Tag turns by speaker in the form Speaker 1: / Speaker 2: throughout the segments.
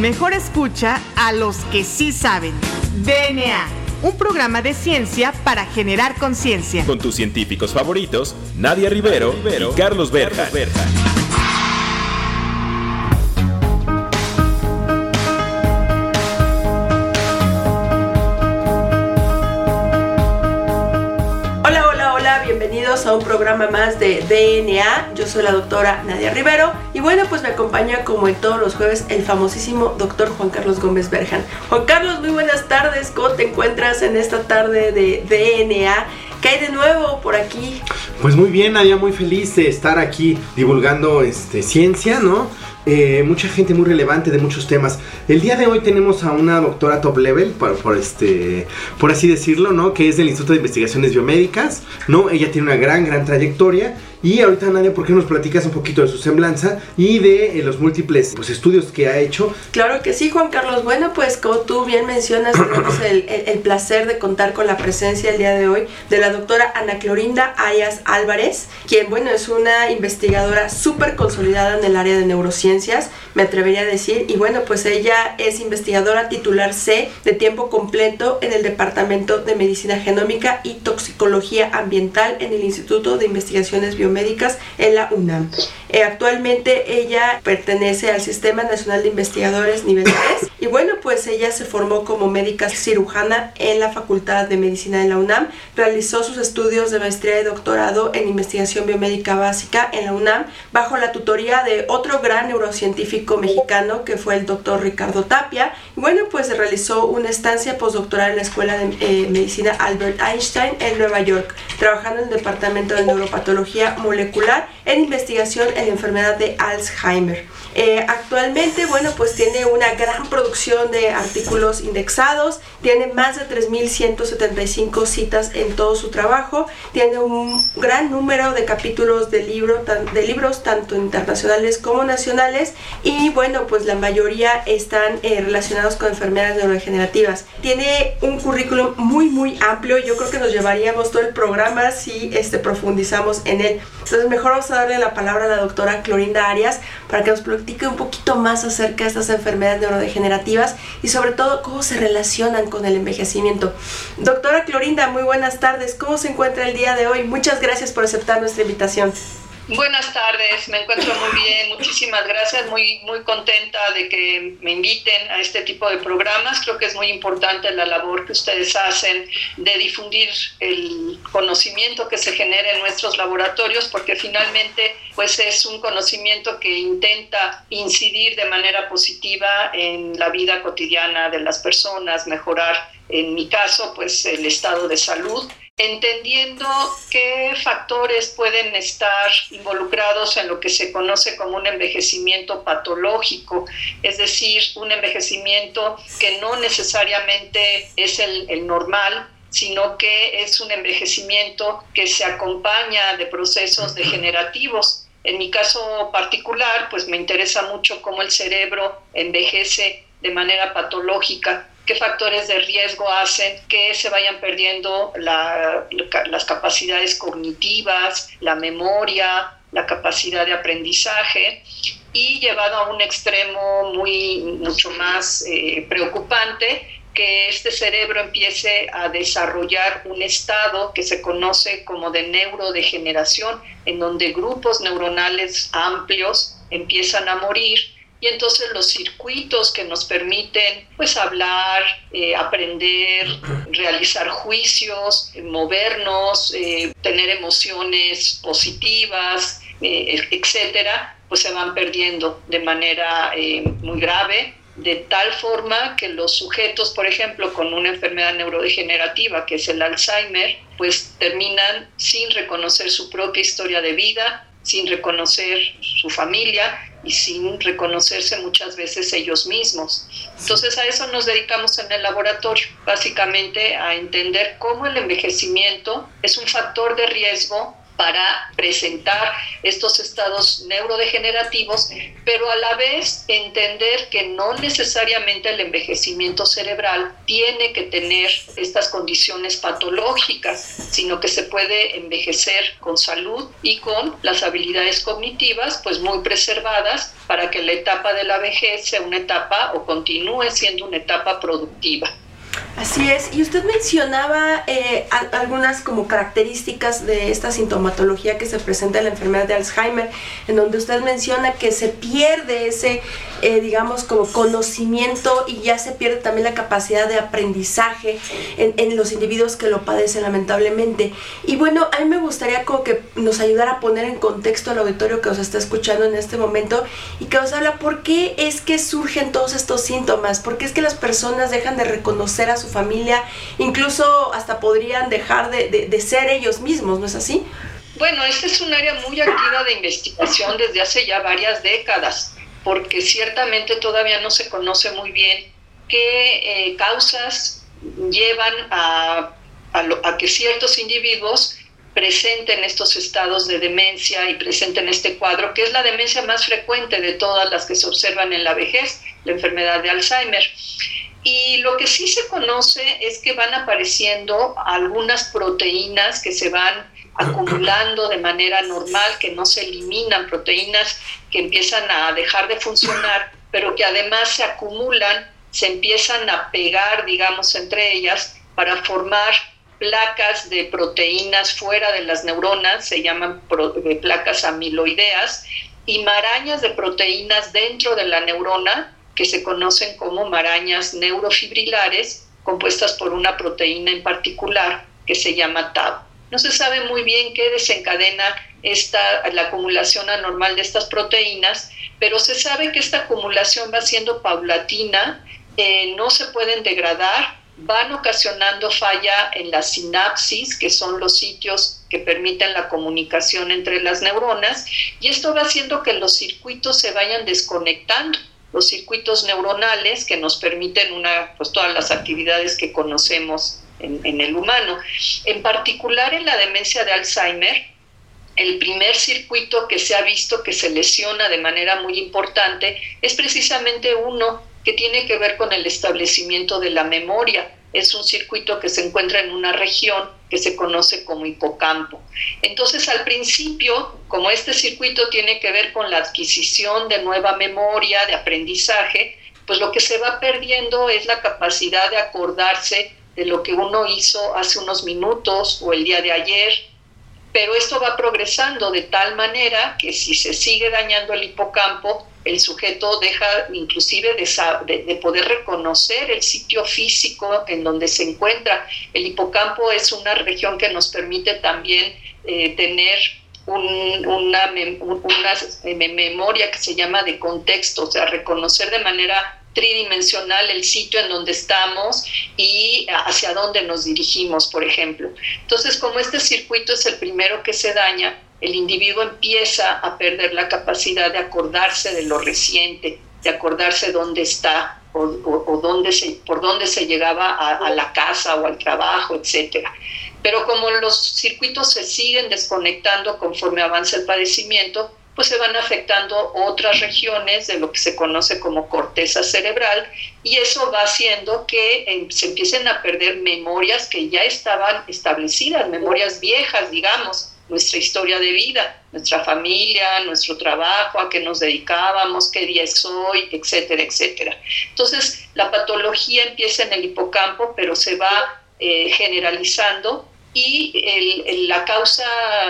Speaker 1: Mejor escucha a los que sí saben. DNA, un programa de ciencia para generar conciencia.
Speaker 2: Con tus científicos favoritos, Nadia Rivero, y Carlos Berja.
Speaker 3: Hola, a un programa más de DNA. Yo soy la doctora Nadia Rivero y bueno, pues me acompaña como en todos los jueves el famosísimo doctor Juan Carlos Gómez Berjan. Juan Carlos, muy buenas tardes. ¿Cómo te encuentras en esta tarde de DNA? ¿Qué hay de nuevo por aquí?
Speaker 4: Pues muy bien, Nadia, muy feliz de estar aquí divulgando este, ciencia, ¿no? Eh, mucha gente muy relevante de muchos temas. El día de hoy tenemos a una doctora top level, por, por, este, por así decirlo, ¿no? Que es del Instituto de Investigaciones Biomédicas, ¿no? Ella tiene una gran, gran trayectoria. Y ahorita, Nadia, ¿por qué nos platicas un poquito de su semblanza y de eh, los múltiples pues, estudios que ha hecho?
Speaker 3: Claro que sí, Juan Carlos. Bueno, pues como tú bien mencionas, tenemos el, el, el placer de contar con la presencia el día de hoy de la doctora Ana Clorinda Arias Álvarez, quien, bueno, es una investigadora súper consolidada en el área de neurociencias, me atrevería a decir. Y bueno, pues ella es investigadora titular C de tiempo completo en el Departamento de Medicina Genómica y Toxicología Ambiental en el Instituto de Investigaciones Biomédicas en la UNAM. Eh, actualmente ella pertenece al Sistema Nacional de Investigadores nivel 3 y bueno, pues ella se formó como médica cirujana en la Facultad de Medicina de la UNAM, realizó sus estudios de maestría y doctorado en investigación biomédica básica en la UNAM bajo la tutoría de otro gran neurocientífico mexicano que fue el doctor Ricardo Tapia y bueno, pues realizó una estancia postdoctoral en la Escuela de eh, Medicina Albert Einstein en Nueva York, trabajando en el Departamento de Neuropatología molecular en investigación en la enfermedad de Alzheimer. Eh, actualmente, bueno, pues tiene una gran producción de artículos indexados, tiene más de 3.175 citas en todo su trabajo, tiene un gran número de capítulos de, libro, de libros, tanto internacionales como nacionales, y bueno, pues la mayoría están eh, relacionados con enfermedades neurodegenerativas. Tiene un currículum muy, muy amplio, yo creo que nos llevaríamos todo el programa si este, profundizamos en él. Entonces, mejor vamos a darle la palabra a la doctora Clorinda Arias para que nos platique un poquito más acerca de estas enfermedades neurodegenerativas y sobre todo cómo se relacionan con el envejecimiento. Doctora Clorinda, muy buenas tardes. ¿Cómo se encuentra el día de hoy? Muchas gracias por aceptar nuestra invitación.
Speaker 5: Buenas tardes, me encuentro muy bien, muchísimas gracias, muy, muy contenta de que me inviten a este tipo de programas. Creo que es muy importante la labor que ustedes hacen de difundir el conocimiento que se genera en nuestros laboratorios, porque finalmente pues es un conocimiento que intenta incidir de manera positiva en la vida cotidiana de las personas, mejorar, en mi caso, pues el estado de salud entendiendo qué factores pueden estar involucrados en lo que se conoce como un envejecimiento patológico, es decir, un envejecimiento que no necesariamente es el, el normal, sino que es un envejecimiento que se acompaña de procesos degenerativos. En mi caso particular, pues me interesa mucho cómo el cerebro envejece de manera patológica qué factores de riesgo hacen que se vayan perdiendo la, las capacidades cognitivas, la memoria, la capacidad de aprendizaje y llevado a un extremo muy mucho más eh, preocupante que este cerebro empiece a desarrollar un estado que se conoce como de neurodegeneración, en donde grupos neuronales amplios empiezan a morir y entonces los circuitos que nos permiten pues hablar, eh, aprender, realizar juicios, movernos, eh, tener emociones positivas, eh, etcétera, pues se van perdiendo de manera muy grave de tal forma que los sujetos, por ejemplo, con una enfermedad neurodegenerativa, que es el Alzheimer, pues terminan sin reconocer su propia historia de vida, sin reconocer su familia y sin reconocerse muchas veces ellos mismos. Entonces a eso nos dedicamos en el laboratorio, básicamente a entender cómo el envejecimiento es un factor de riesgo para presentar estos estados neurodegenerativos, pero a la vez entender que no necesariamente el envejecimiento cerebral tiene que tener estas condiciones patológicas, sino que se puede envejecer con salud y con las habilidades cognitivas pues muy preservadas para que la etapa de la vejez sea una etapa o continúe siendo una etapa productiva.
Speaker 3: Así es, y usted mencionaba eh, algunas como características de esta sintomatología que se presenta en la enfermedad de Alzheimer, en donde usted menciona que se pierde ese, eh, digamos, como conocimiento y ya se pierde también la capacidad de aprendizaje en, los individuos que lo padecen lamentablemente. Y bueno, a mí me gustaría como que nos ayudara a poner en contexto al auditorio que os está escuchando en este momento y que os habla por qué es que surgen todos estos síntomas, por qué es que las personas dejan de reconocer a familia, incluso hasta podrían dejar de, ser ellos mismos, ¿no es así?
Speaker 5: Bueno, este es un área muy activa de investigación desde hace ya varias décadas, porque ciertamente todavía no se conoce muy bien qué eh, causas llevan a, a, que ciertos individuos presenten estos estados de demencia y presenten este cuadro, que es la demencia más frecuente de todas las que se observan en la vejez, la enfermedad de Alzheimer. Y lo que sí se conoce es que van apareciendo algunas proteínas que se van acumulando de manera normal, que no se eliminan, proteínas que empiezan a dejar de funcionar, pero que además se acumulan, se empiezan a pegar, digamos, entre ellas para formar placas de proteínas fuera de las neuronas, se llaman eh, placas amiloideas, y marañas de proteínas dentro de la neurona que se conocen como marañas neurofibrilares compuestas por una proteína en particular que se llama TAU. No se sabe muy bien qué desencadena esta, la acumulación anormal de estas proteínas, pero se sabe que esta acumulación va siendo paulatina, eh, no se pueden degradar, van ocasionando falla en la sinapsis, que son los sitios que permiten la comunicación entre las neuronas, y esto va haciendo que los circuitos se vayan desconectando los circuitos neuronales que nos permiten una, pues, todas las actividades que conocemos en, en el humano. En particular en la demencia de Alzheimer, el primer circuito que se ha visto que se lesiona de manera muy importante es precisamente uno que tiene que ver con el establecimiento de la memoria es un circuito que se encuentra en una región que se conoce como hipocampo. Entonces, al principio, como este circuito tiene que ver con la adquisición de nueva memoria, de aprendizaje, pues lo que se va perdiendo es la capacidad de acordarse de lo que uno hizo hace unos minutos o el día de ayer, pero esto va progresando de tal manera que si se sigue dañando el hipocampo, el sujeto deja inclusive de, poder reconocer el sitio físico en donde se encuentra. El hipocampo es una región que nos permite también eh, tener una, una memoria que se llama de contexto, o sea, reconocer de manera tridimensional el sitio en donde estamos y hacia dónde nos dirigimos, por ejemplo. Entonces, como este circuito es el primero que se daña, el individuo empieza a perder la capacidad de acordarse de lo reciente, de acordarse dónde está o, dónde se, por dónde se llegaba a, la casa o al trabajo, etc. Pero como los circuitos se siguen desconectando conforme avanza el padecimiento, pues se van afectando otras regiones de lo que se conoce como corteza cerebral y eso va haciendo que em, se empiecen a perder memorias que ya estaban establecidas, memorias viejas, digamos, nuestra historia de vida, nuestra familia, nuestro trabajo, a qué nos dedicábamos, qué día es hoy, etcétera, etcétera. Entonces, la patología empieza en el hipocampo, pero se va eh, generalizando y la causa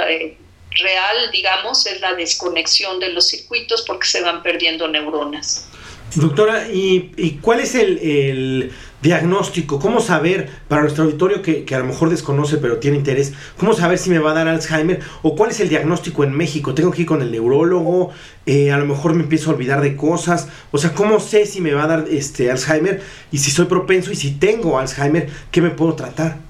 Speaker 5: eh, real, digamos, es la desconexión de los circuitos porque se van perdiendo neuronas.
Speaker 4: Doctora, ¿y, cuál es el, diagnóstico? ¿Cómo saber, para nuestro auditorio que, a lo mejor desconoce pero tiene interés, cómo saber si me va a dar Alzheimer? ¿O cuál es el diagnóstico en México? ¿Tengo que ir con el neurólogo? Eh, a lo mejor me empiezo a olvidar de cosas. O sea, ¿cómo sé si me va a dar este Alzheimer? Y si soy propenso y si tengo Alzheimer, ¿qué me puedo tratar?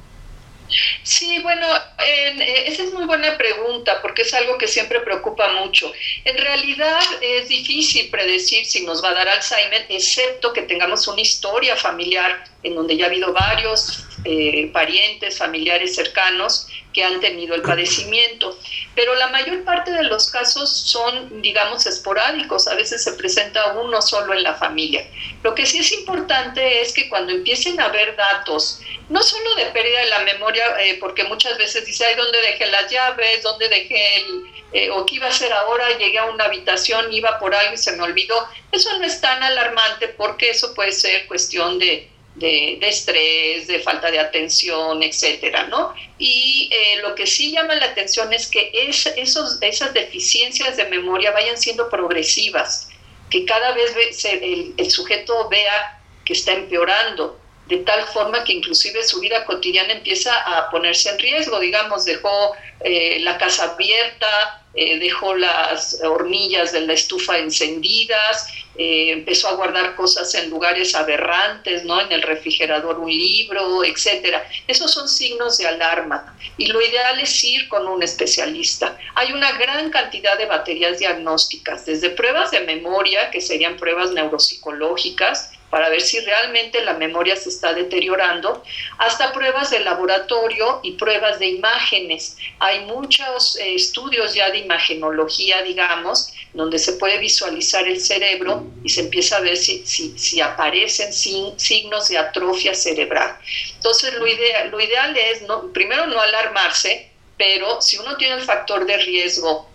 Speaker 5: Sí, bueno, eh, esa es muy buena pregunta porque es algo que siempre preocupa mucho. En realidad es difícil predecir si nos va a dar Alzheimer, excepto que tengamos una historia familiar en donde ya ha habido varios eh, parientes, familiares cercanos que han tenido el padecimiento. Pero la mayor parte de los casos son, digamos, esporádicos. A veces se presenta uno solo en la familia. Lo que sí es importante es que cuando empiecen a haber datos, no solo de pérdida de la memoria, eh, porque muchas veces dice, ay, ¿dónde dejé las llaves? ¿Dónde dejé el, eh, o qué iba a hacer ahora, llegué a una habitación, iba por algo y se me olvidó. Eso no es tan alarmante porque eso puede ser cuestión de, de, estrés, de falta de atención, etcétera, ¿no? Y eh, lo que sí llama la atención es que es, esos, esas deficiencias de memoria vayan siendo progresivas, que cada vez el, el sujeto vea que está empeorando, de tal forma que inclusive su vida cotidiana empieza a ponerse en riesgo, digamos, dejó eh, la casa abierta, eh, dejó las hornillas de la estufa encendidas, eh, empezó a guardar cosas en lugares aberrantes, ¿no? En el refrigerador un libro, etcétera. Esos son signos de alarma y lo ideal es ir con un especialista. Hay una gran cantidad de baterías diagnósticas, desde pruebas de memoria, que serían pruebas neuropsicológicas, para ver si realmente la memoria se está deteriorando, hasta pruebas de laboratorio y pruebas de imágenes. Hay muchos eh, estudios ya de imagenología, digamos, donde se puede visualizar el cerebro y se empieza a ver si, si, aparecen signos de atrofia cerebral. Entonces, lo ideal, lo ideal es, no, primero, no alarmarse, pero si uno tiene el factor de riesgo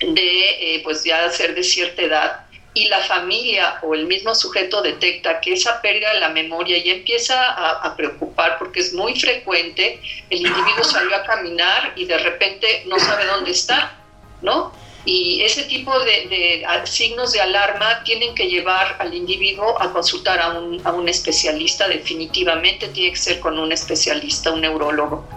Speaker 5: de, eh, pues ya ser de cierta edad, y la familia o el mismo sujeto detecta que esa pérdida de la memoria ya empieza a, preocupar porque es muy frecuente, el individuo salió a caminar y de repente no sabe dónde está, ¿no? Y ese tipo de, signos de alarma tienen que llevar al individuo a consultar a un, a un especialista, definitivamente tiene que ser con un especialista, un neurólogo.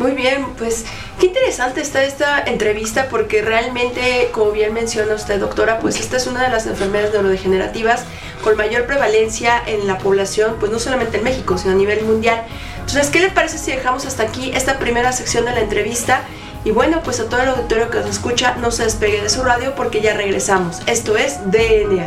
Speaker 3: Muy bien, pues qué interesante está esta entrevista porque realmente, como bien menciona usted, doctora, pues esta es una de las enfermedades neurodegenerativas con mayor prevalencia en la población, pues no solamente en México, sino a nivel mundial. Entonces, ¿qué le parece si dejamos hasta aquí esta primera sección de la entrevista? Y bueno, pues a todo el auditorio que nos escucha, no se despegue de su radio porque ya regresamos. Esto es DNA.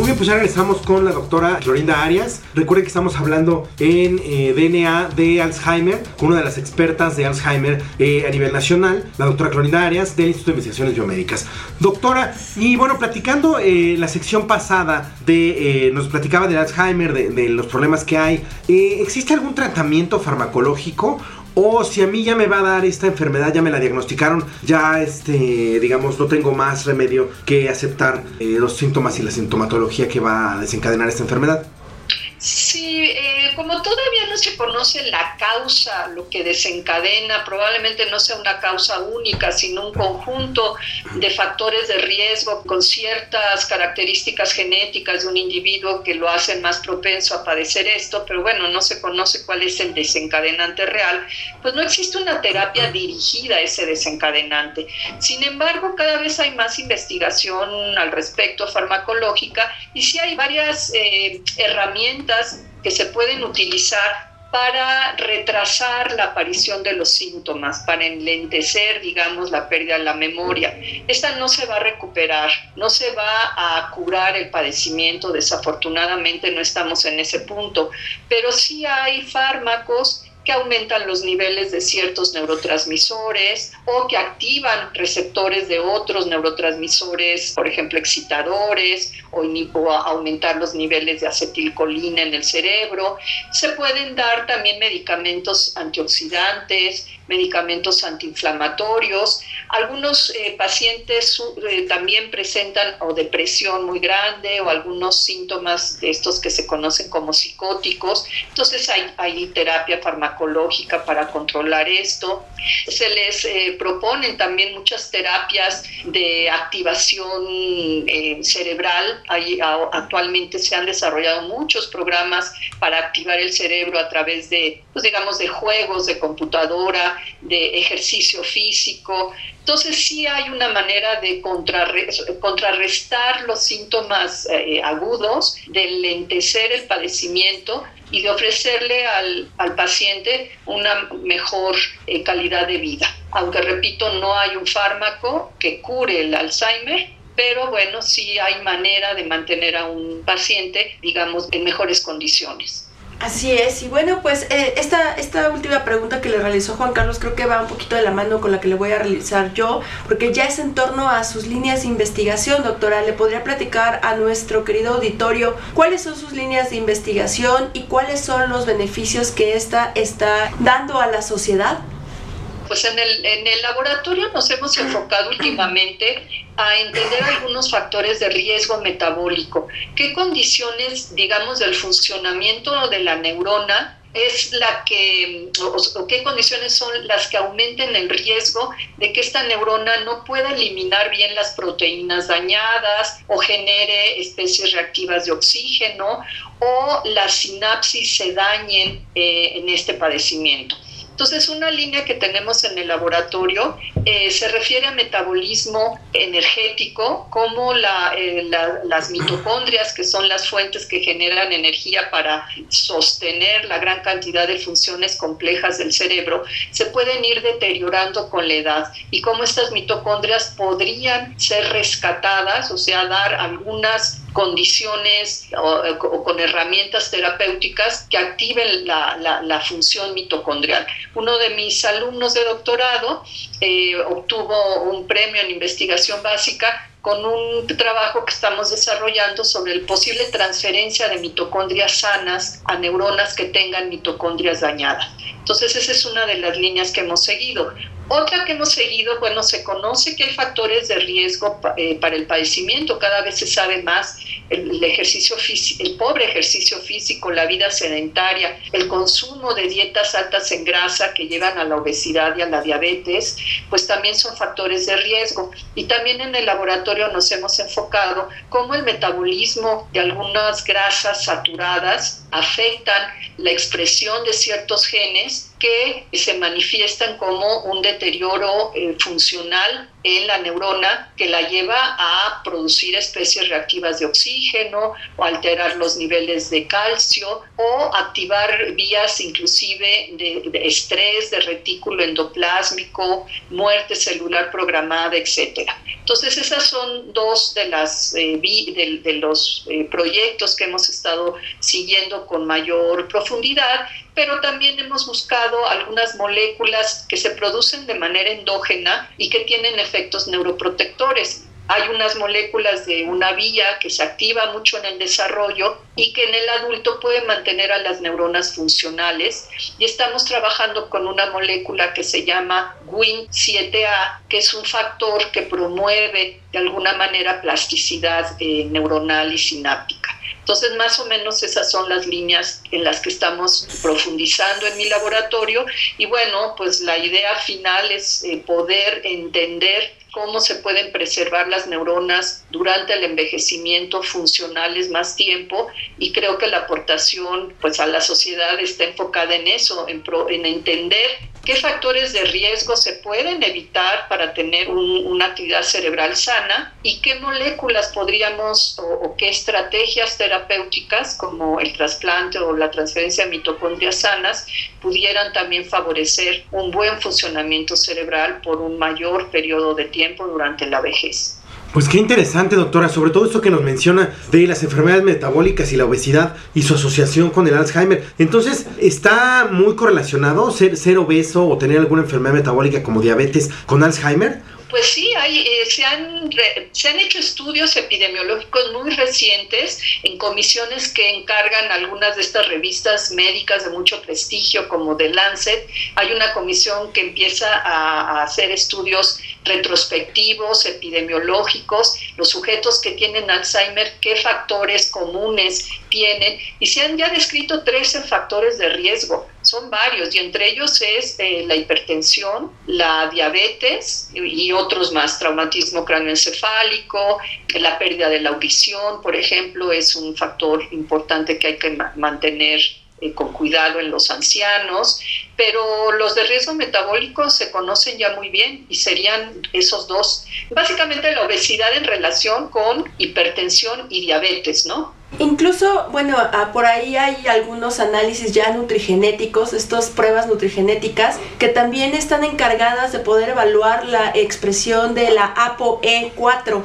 Speaker 4: Muy bien, pues ya regresamos con la doctora Florinda Arias. Recuerden que estamos hablando en eh, DNA de Alzheimer con una de las expertas de Alzheimer eh, a nivel nacional, la doctora Florinda Arias del Instituto de Investigaciones Biomédicas. Doctora, y bueno, platicando eh, la sección pasada de, nos platicaba del Alzheimer, de los problemas que hay, ¿existe algún tratamiento farmacológico o si a mí ya me va a dar esta enfermedad, ya me la diagnosticaron, ya este, digamos, no tengo más remedio que aceptar eh, los síntomas y la sintomatología que va a desencadenar esta enfermedad.
Speaker 5: Sí, eh, como todavía no se conoce la causa, lo que desencadena, probablemente no sea una causa única, sino un conjunto de factores de riesgo con ciertas características genéticas de un individuo que lo hacen más propenso a padecer esto, pero bueno, no se conoce cuál es el desencadenante real, pues no existe una terapia dirigida a ese desencadenante. Sin embargo, cada vez hay más investigación al respecto farmacológica y sí hay varias eh, herramientas que se pueden utilizar para retrasar la aparición de los síntomas, para enlentecer, digamos, la pérdida de la memoria. Esta no se va a recuperar, no se va a curar el padecimiento, desafortunadamente no estamos en ese punto, pero sí hay fármacos que aumentan los niveles de ciertos neurotransmisores o que activan receptores de otros neurotransmisores, por ejemplo, excitadores o, o aumentar los niveles de acetilcolina en el cerebro. Se pueden dar también medicamentos antioxidantes, medicamentos antiinflamatorios. Algunos eh, pacientes eh, también presentan o depresión muy grande o algunos síntomas de estos que se conocen como psicóticos. Entonces hay, hay terapia farmacológica para controlar esto. Se les eh, proponen también muchas terapias de activación cerebral. Hay, actualmente se han desarrollado muchos programas para activar el cerebro a través de, pues digamos, de juegos de computadora, de ejercicio físico. Entonces sí hay una manera de contrarrestar los síntomas eh, agudos, de lentecer el padecimiento y de ofrecerle al, paciente una mejor eh, calidad de vida. Aunque repito, no hay un fármaco que cure el Alzheimer, pero bueno, sí hay manera de mantener a un paciente, digamos, en mejores condiciones.
Speaker 3: Así es, y bueno, pues eh, esta, esta última pregunta que le realizó Juan Carlos creo que va un poquito de la mano con la que le voy a realizar yo, porque ya es en torno a sus líneas de investigación, doctora. ¿Le podría platicar a nuestro querido auditorio cuáles son sus líneas de investigación y cuáles son los beneficios que esta está dando a la sociedad?
Speaker 5: Pues en el, en el laboratorio nos hemos enfocado últimamente a entender algunos factores de riesgo metabólico. ¿Qué condiciones, digamos, del funcionamiento de la neurona es la que, o, qué condiciones son las que aumenten el riesgo de que esta neurona no pueda eliminar bien las proteínas dañadas o genere especies reactivas de oxígeno o las sinapsis se dañen eh, en este padecimiento. Entonces, una línea que tenemos en el laboratorio eh, se refiere a metabolismo energético, como eh, las mitocondrias, que son las fuentes que generan energía para sostener la gran cantidad de funciones complejas del cerebro, se pueden ir deteriorando con la edad. Y cómo estas mitocondrias podrían ser rescatadas, o sea, dar algunas condiciones o, con herramientas terapéuticas que activen la, función mitocondrial. Uno de mis alumnos de doctorado eh, obtuvo un premio en investigación básica con un trabajo que estamos desarrollando sobre el posible transferencia de mitocondrias sanas a neuronas que tengan mitocondrias dañadas. Entonces esa es una de las líneas que hemos seguido. Otra que hemos seguido, bueno, se conoce que hay factores de riesgo eh, para el padecimiento, cada vez se sabe más el, ejercicio físico, el pobre ejercicio físico, la vida sedentaria, el consumo de dietas altas en grasa que llevan a la obesidad y a la diabetes, pues también son factores de riesgo. Y también en el laboratorio nos hemos enfocado cómo el metabolismo de algunas grasas saturadas afectan la expresión de ciertos genes que se manifiestan como un deterioro eh, funcional en la neurona que la lleva a producir especies reactivas de oxígeno o alterar los niveles de calcio o activar vías inclusive de, estrés, de retículo endoplásmico, muerte celular programada, etc. Entonces esas son dos de, las, eh, de, los eh, proyectos que hemos estado siguiendo con mayor profundidad pero también hemos buscado algunas moléculas que se producen de manera endógena y que tienen efectos neuroprotectores. Hay unas moléculas de una vía que se activa mucho en el desarrollo y que en el adulto puede mantener a las neuronas funcionales. Y estamos trabajando con una molécula que se llama WIN7A, que es un factor que promueve de alguna manera plasticidad eh, neuronal y sináptica. Entonces, más o menos esas son las líneas en las que estamos profundizando en mi laboratorio. Y bueno, pues la idea final es eh, poder entender cómo se pueden preservar las neuronas durante el envejecimiento funcionales más tiempo. Y creo que la aportación pues a la sociedad está enfocada en eso, en, en entender qué factores de riesgo se pueden evitar para tener una actividad cerebral sana y qué moléculas podríamos o, qué estrategias terapéuticas como el trasplante o la transferencia de mitocondrias sanas pudieran también favorecer un buen funcionamiento cerebral por un mayor periodo de tiempo durante la vejez.
Speaker 4: Pues qué interesante, doctora, sobre todo esto que nos menciona de las enfermedades metabólicas y la obesidad y su asociación con el Alzheimer. Entonces, ¿está muy correlacionado ser, ser obeso o tener alguna enfermedad metabólica como diabetes con Alzheimer?
Speaker 5: Pues sí, hay, eh, se, han se han hecho estudios epidemiológicos muy recientes en comisiones que encargan algunas de estas revistas médicas de mucho prestigio como The Lancet. Hay una comisión que empieza a, a hacer estudios retrospectivos, epidemiológicos, los sujetos que tienen Alzheimer, qué factores comunes tienen, y se han ya descrito 13 factores de riesgo. Son varios y entre ellos es eh, la hipertensión, la diabetes y otros más, traumatismo cráneoencefálico, la pérdida de la audición, por ejemplo, es un factor importante que hay que mantener con cuidado en los ancianos, pero los de riesgo metabólico se conocen ya muy bien y serían esos dos. Básicamente la obesidad en relación con hipertensión y diabetes, ¿no?
Speaker 3: Incluso, bueno, ah, por ahí hay algunos análisis ya nutrigenéticos, estas pruebas nutrigenéticas, que también están encargadas de poder evaluar la expresión de la ApoE4.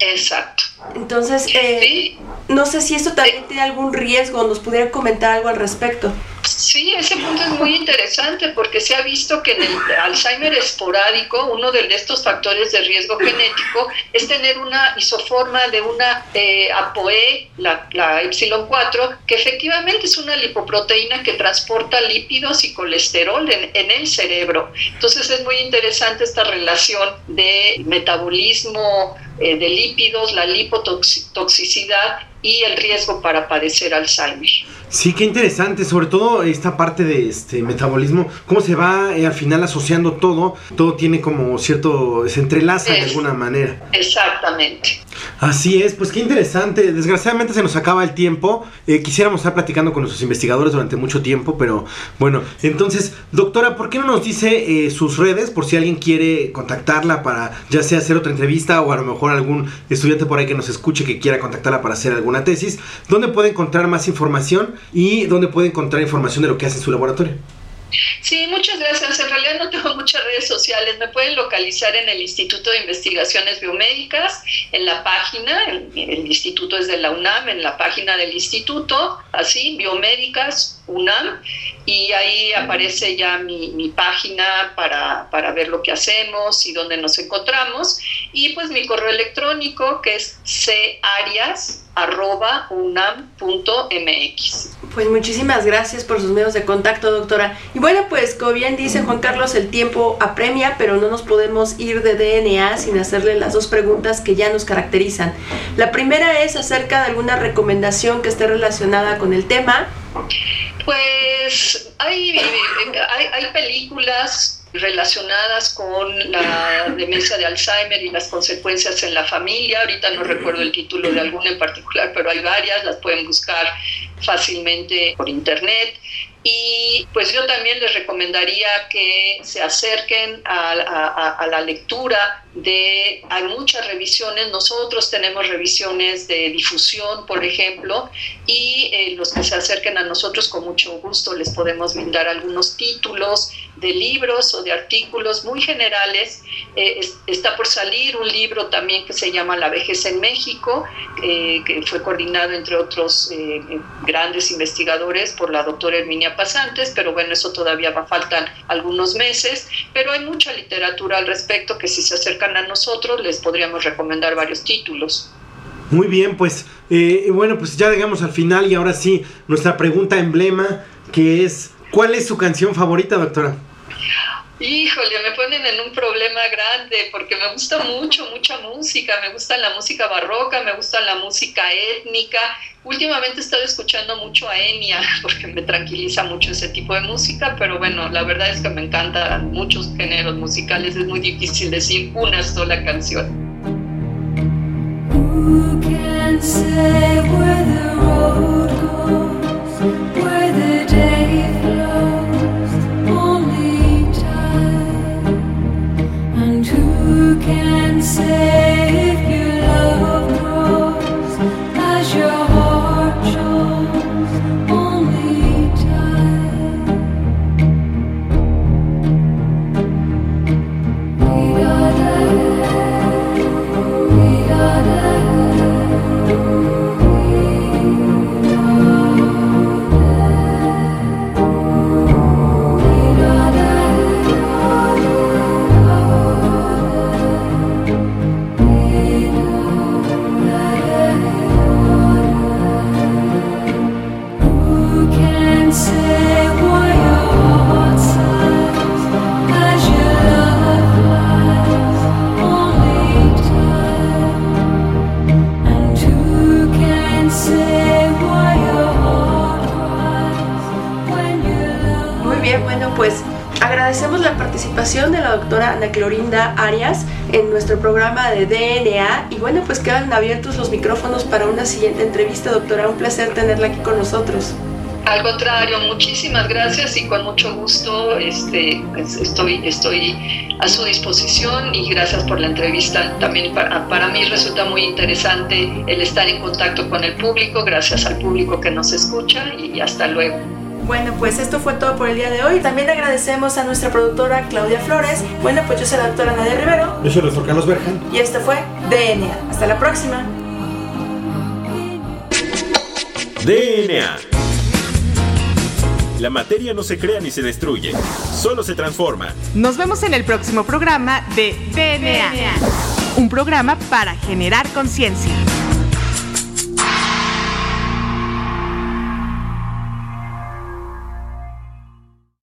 Speaker 5: Exacto.
Speaker 3: Entonces, eh, no sé si esto también tiene algún riesgo, nos pudiera comentar algo al respecto.
Speaker 5: Sí, ese punto es muy interesante porque se ha visto que en el Alzheimer esporádico, uno de estos factores de riesgo genético es tener una isoforma de una eh, ApoE, la, epsilon 4, que efectivamente es una lipoproteína que transporta lípidos y colesterol en, en el cerebro. Entonces es muy interesante esta relación de metabolismo eh, de lípidos, la lipotoxicidad y el riesgo para padecer Alzheimer.
Speaker 4: Sí, qué interesante, sobre todo esta parte de este metabolismo, cómo se va eh, al final asociando todo, todo tiene como cierto, se entrelaza de alguna manera.
Speaker 5: Exactamente.
Speaker 4: Así es, pues qué interesante. Desgraciadamente se nos acaba el tiempo. Eh, quisiéramos estar platicando con nuestros investigadores durante mucho tiempo, pero bueno, entonces, doctora, ¿por qué no nos dice eh, sus redes por si alguien quiere contactarla para ya sea hacer otra entrevista o a lo mejor algún estudiante por ahí que nos escuche que quiera contactarla para hacer alguna tesis? ¿Dónde puede encontrar más información y dónde puede encontrar información de lo que hace en su laboratorio?
Speaker 5: Sí, muchas gracias. En realidad no tengo muchas redes sociales. Me pueden localizar en el Instituto de Investigaciones Biomédicas, en la página, el, el instituto es de la UNAM, en la página del instituto, así, Biomédicas UNAM, y ahí aparece ya mi, mi página para, para, ver lo que hacemos y dónde nos encontramos, y pues mi correo electrónico que es carias.unam.mx.
Speaker 3: Pues muchísimas gracias por sus medios de contacto, doctora. Y bueno, pues como bien dice Juan Carlos, el tiempo apremia, pero no nos podemos ir de DNA sin hacerle las dos preguntas que ya nos caracterizan. La primera es acerca de alguna recomendación que esté relacionada con el tema.
Speaker 5: Pues hay, hay, hay películas relacionadas con la demencia de Alzheimer y las consecuencias en la familia. Ahorita no recuerdo el título de alguna en particular, pero hay varias, las pueden buscar fácilmente por internet. Y pues yo también les recomendaría que se acerquen a, a, a, la lectura de, hay muchas revisiones, nosotros tenemos revisiones de difusión, por ejemplo, y eh, los que se acerquen a nosotros con mucho gusto les podemos brindar algunos títulos de libros o de artículos muy generales. Eh, es, está por salir un libro también que se llama La vejez en México, eh, que fue coordinado entre otros eh, grandes investigadores por la doctora Herminia Pasantes, pero bueno, eso todavía va, faltan algunos meses, pero hay mucha literatura al respecto que si se acercan a nosotros les podríamos recomendar varios títulos.
Speaker 4: Muy bien, pues eh, bueno, pues ya llegamos al final y ahora sí, nuestra pregunta emblema, que es, ¿cuál es su canción favorita, doctora?
Speaker 5: Híjole, me ponen en un problema grande porque me gusta mucho, mucha música, me gusta la música barroca, me gusta la música étnica. Últimamente he estado escuchando mucho a Enya porque me tranquiliza mucho ese tipo de música, pero bueno, la verdad es que me encantan muchos géneros musicales, es muy difícil decir una sola canción. Who can say say
Speaker 3: de DNA y bueno, pues quedan abiertos los micrófonos para una siguiente entrevista, doctora. Un placer tenerla aquí con nosotros.
Speaker 5: Al contrario, muchísimas gracias y con mucho gusto este, pues, estoy, estoy a su disposición y gracias por la entrevista. También para, para mí resulta muy interesante el estar en contacto con el público, gracias al público que nos escucha y hasta luego.
Speaker 3: Bueno, pues esto fue todo por el día de hoy. También agradecemos a nuestra productora Claudia Flores. Bueno, pues yo soy la doctora Nadia Rivero.
Speaker 4: Yo soy el doctor Carlos Berjan.
Speaker 3: Y esto fue DNA. Hasta la próxima.
Speaker 2: DNA. La materia no se crea ni se destruye, solo se transforma.
Speaker 1: Nos vemos en el próximo programa de DNA. Un programa para generar conciencia.